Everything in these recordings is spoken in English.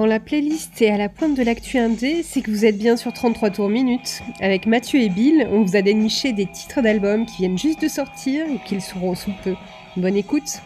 Quand la playlist est à la pointe de l'actu indé, c'est que vous êtes bien sur 33 tours minutes. Avec Mathieu et Bill, on vous a déniché des titres d'albums qui viennent juste de sortir ou qui le seront sous peu. Bonne écoute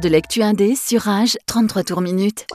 de l'actu indé sur Rage, 33 tours minutes.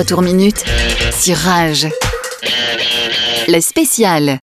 retour minute sur Rage. Le spécial.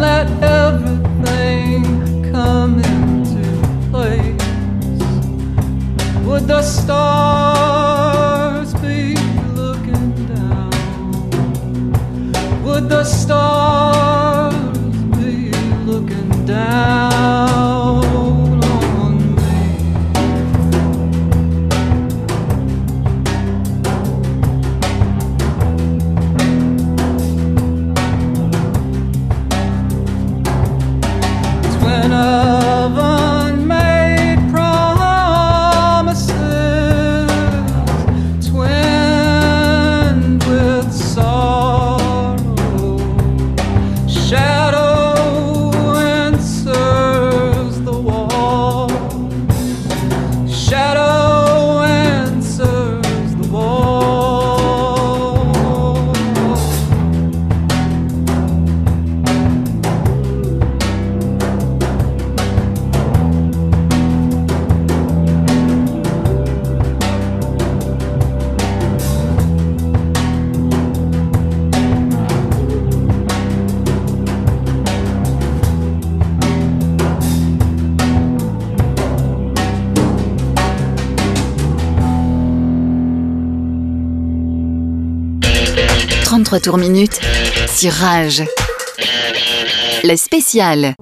Let qui rage. Le spécial.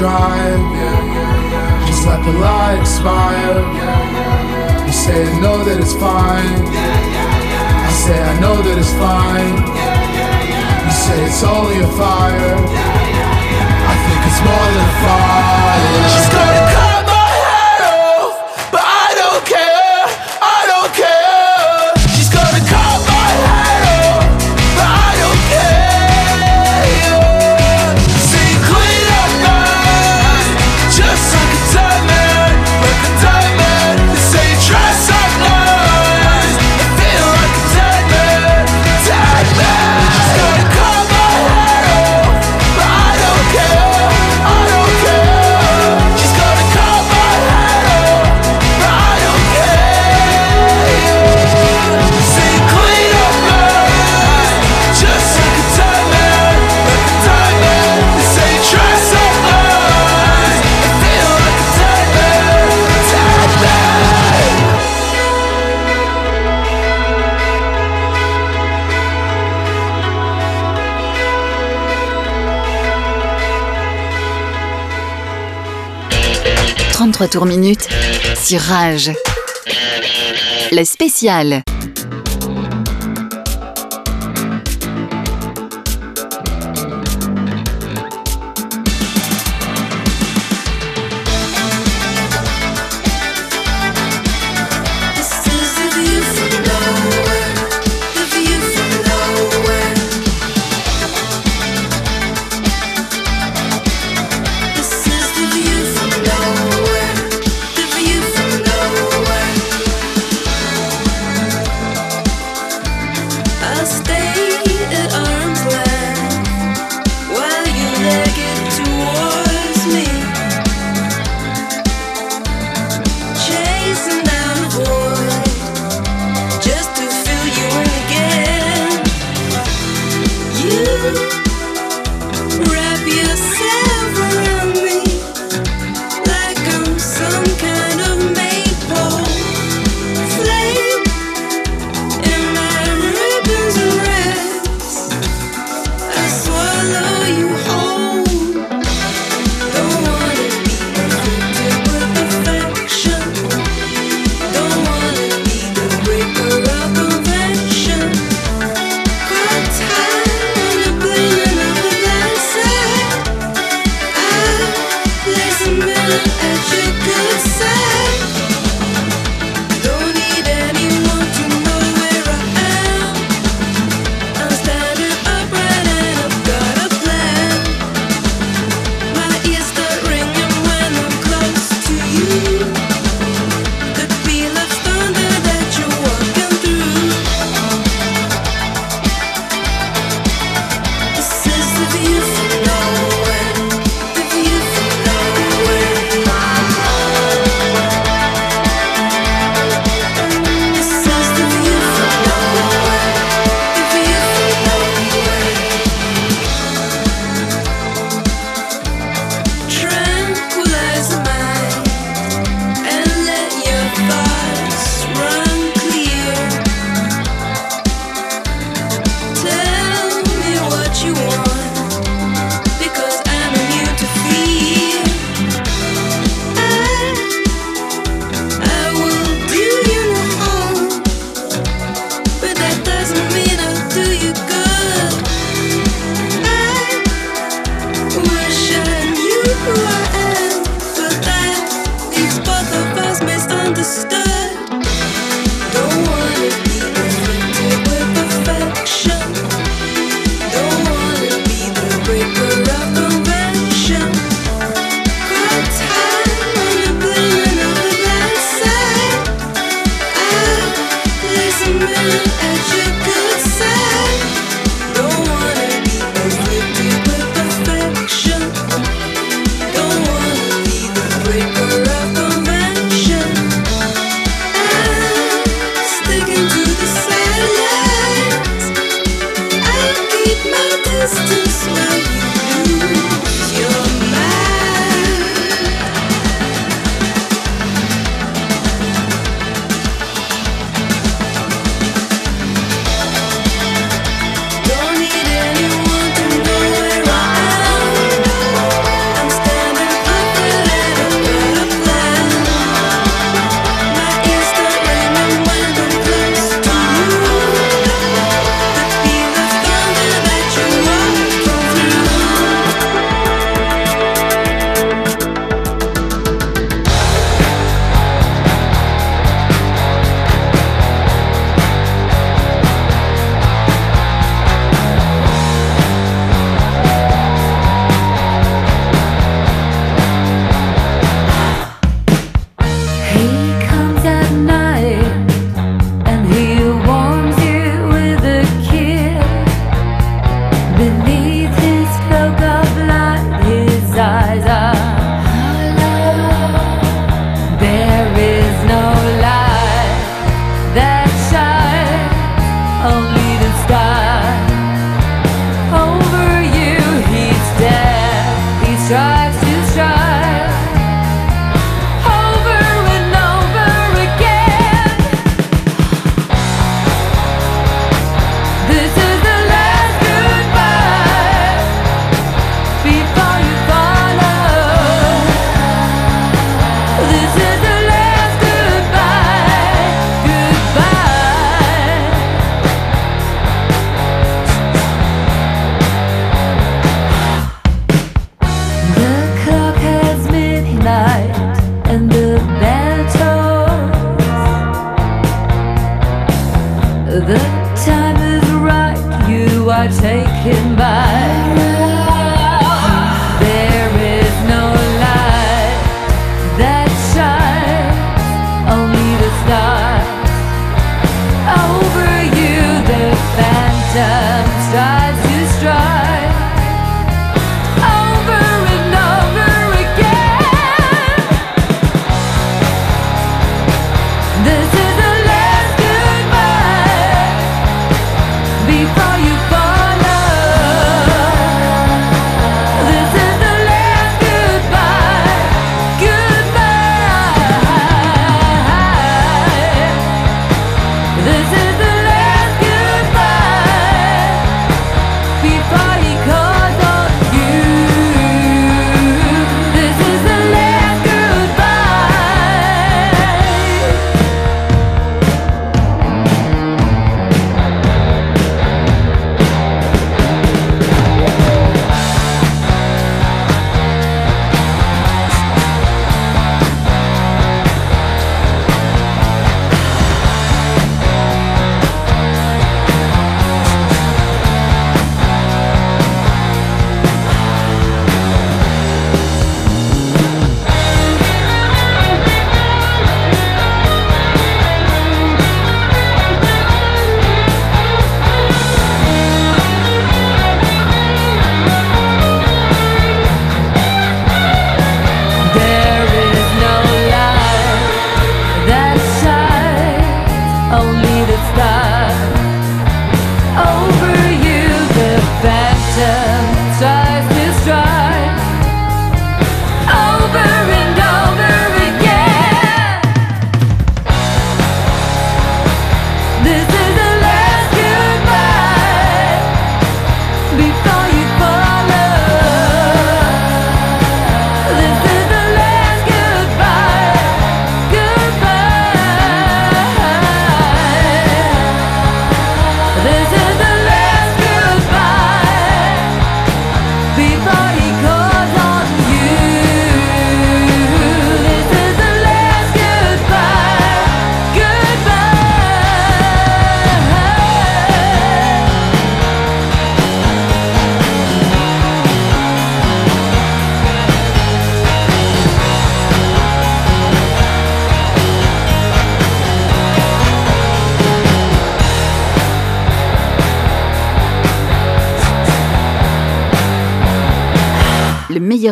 drive. Just let the light expire. You say I know that it's fine. I say I know that it's fine. You say it's only a fire. I think it's more than a fire. trois tours minutes sur Rage. La spéciale.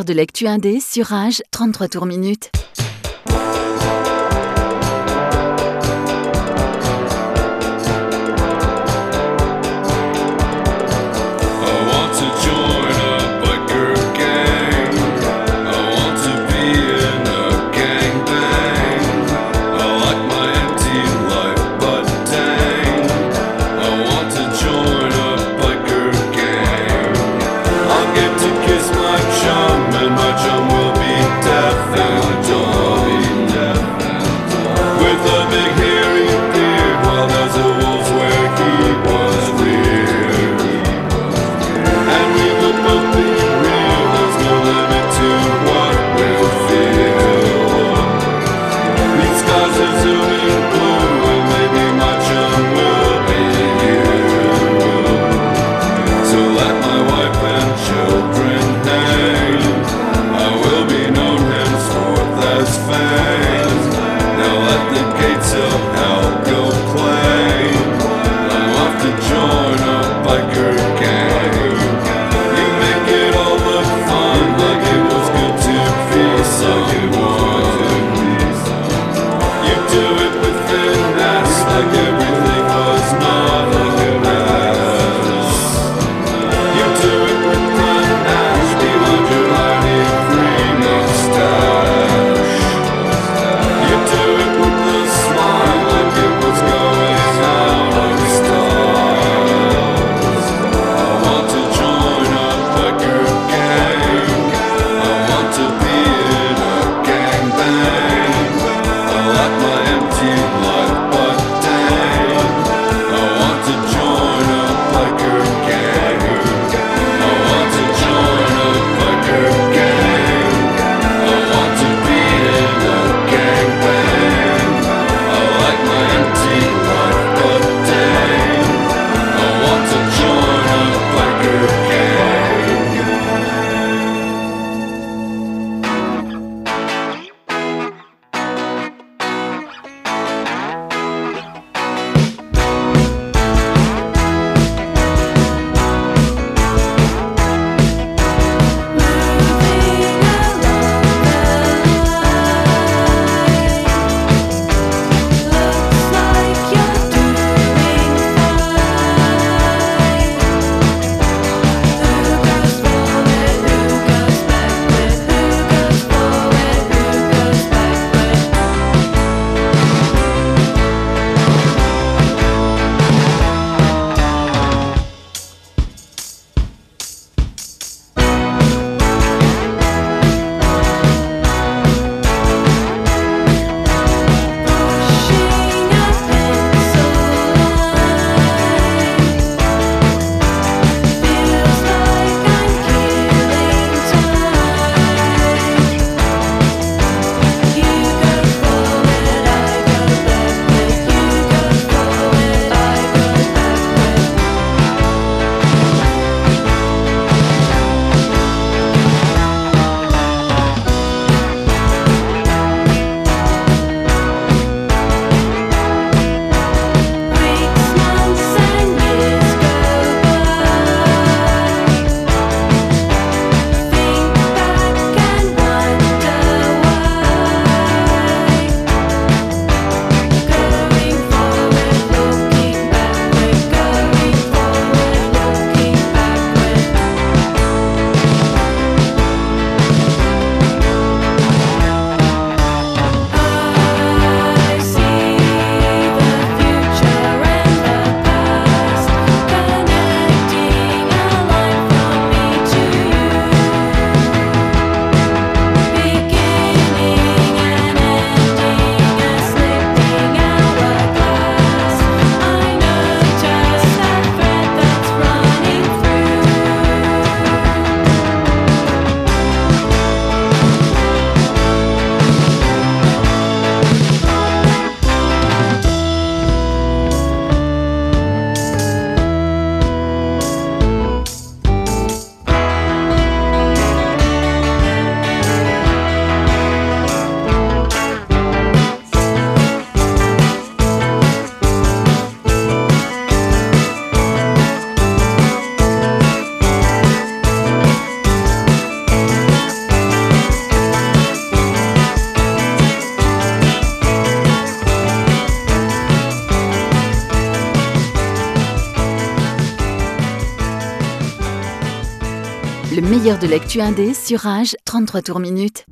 De l'actu indé sur Rage, 33 tours minutes. De l'actu indé sur Rage, 33 tours minutes.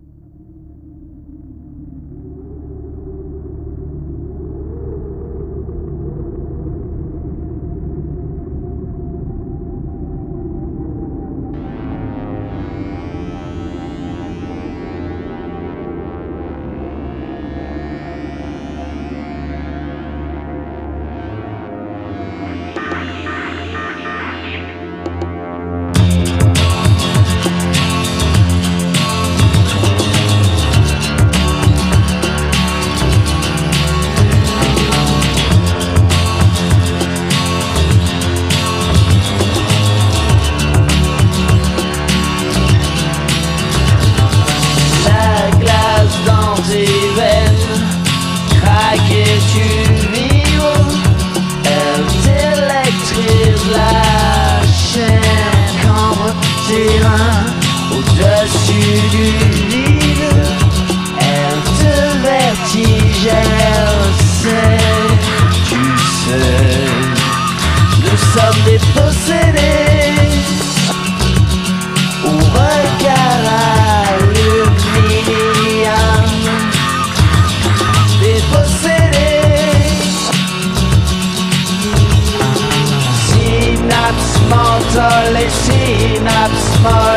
Synapses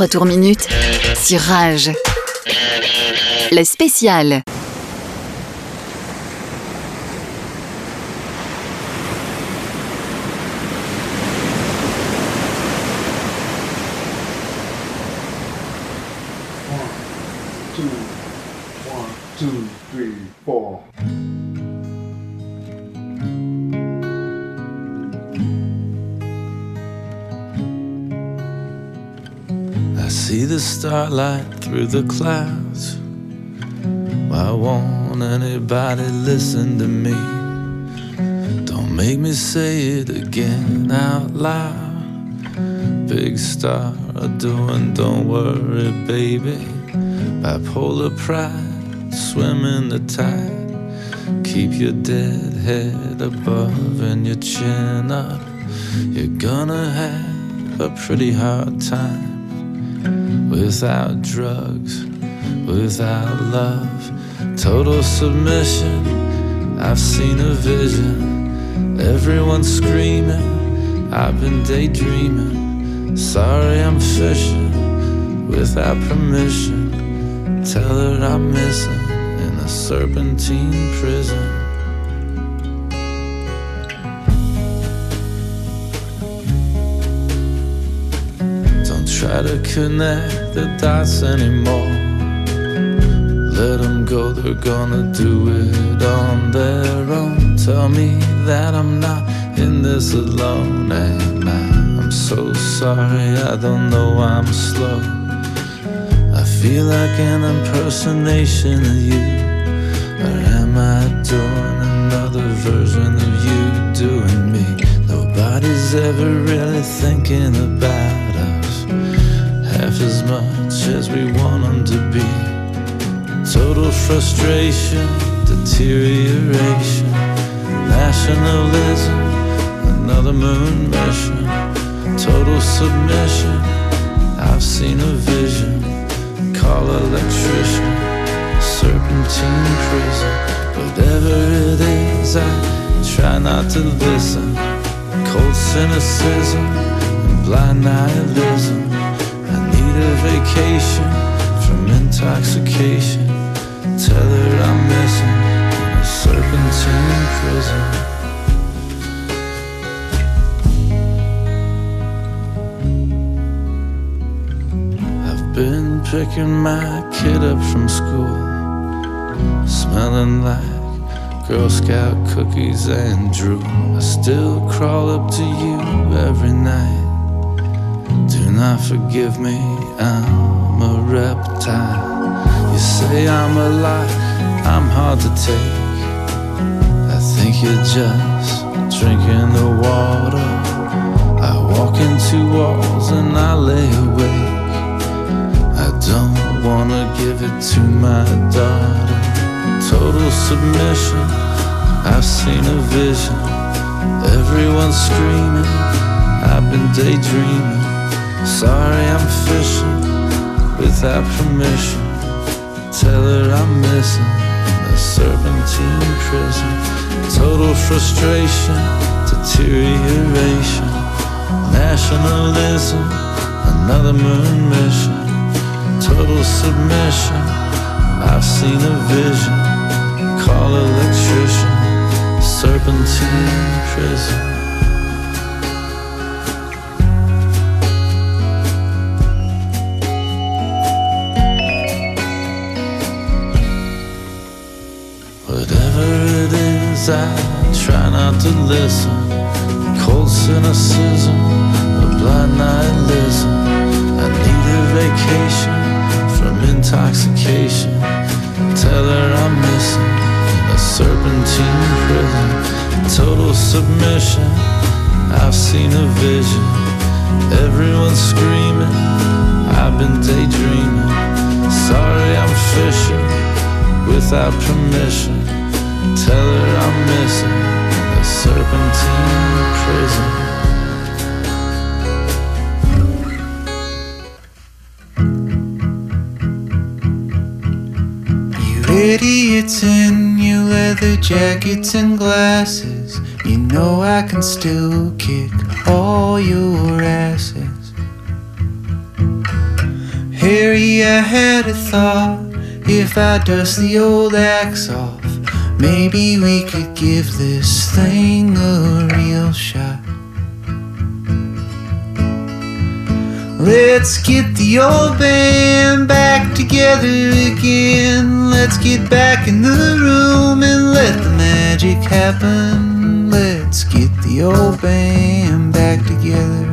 trois tours minutes sur Rage. La spéciale. Starlight through the clouds. Why won't anybody listen to me? Don't make me say it again out loud. Big star doing, don't worry, baby. Bipolar pride, swim in the tide. Keep your dead head above and your chin up. You're gonna have a pretty hard time without drugs, without love, total submission. I've seen a vision, everyone screaming. I've been daydreaming. Sorry, I'm fishing without permission. Tell her I'm missing in a serpentine prison. Try to connect the dots anymore. Let them go, they're gonna do it on their own. Tell me that I'm not in this alone. And I, I'm so sorry, I don't know I'm slow. I feel like an impersonation of you. Or am I doing another version of you doing me? Nobody's ever really thinking about as much as we want them to be. Total frustration, deterioration, nationalism, another moon mission, total submission. I've seen a vision, call electrician, serpentine prison. Whatever it is, I try not to listen. Cold cynicism and blind nihilism. Need a vacation from intoxication. Tell her I'm missing in a serpentine prison. I've been picking my kid up from school, smelling like Girl Scout cookies and drool. I still crawl up to you every night. Not forgive me, I'm a reptile. You say I'm a lie, I'm hard to take. I think you're just drinking the water. I walk into walls and I lay awake. I don't wanna give it to my daughter. Total submission, I've seen a vision. Everyone's screaming, I've been daydreaming. Sorry, I'm fishing without permission. Tell her I'm missing in a serpentine prison. Total frustration, deterioration, nationalism, another moon mission. Total submission, I've seen a vision. Call electrician, serpentine prison. I try not to listen. Cold cynicism, a blind nihilism. I need a vacation from intoxication. Tell her I'm missing a serpentine prison. Total submission, I've seen a vision. Everyone's screaming, I've been daydreaming. Sorry, I'm fishing without permission. Tell her I'm missing a serpentine prison. You idiots in your leather jackets and glasses. You know I can still kick all your asses. Harry, I had a thought. If I dust the old axe off Maybe we could give this thing a real shot. Let's get the old band back together again. Let's get back in the room and let the magic happen. Let's get the old band back together.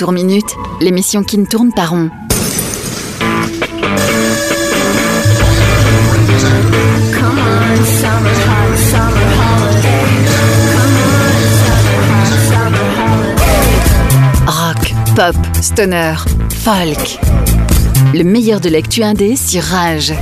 Tour Minute, l'émission qui ne tourne pas rond. Rock, pop, stoner, folk. Le meilleur de l'actu indé sur Rage.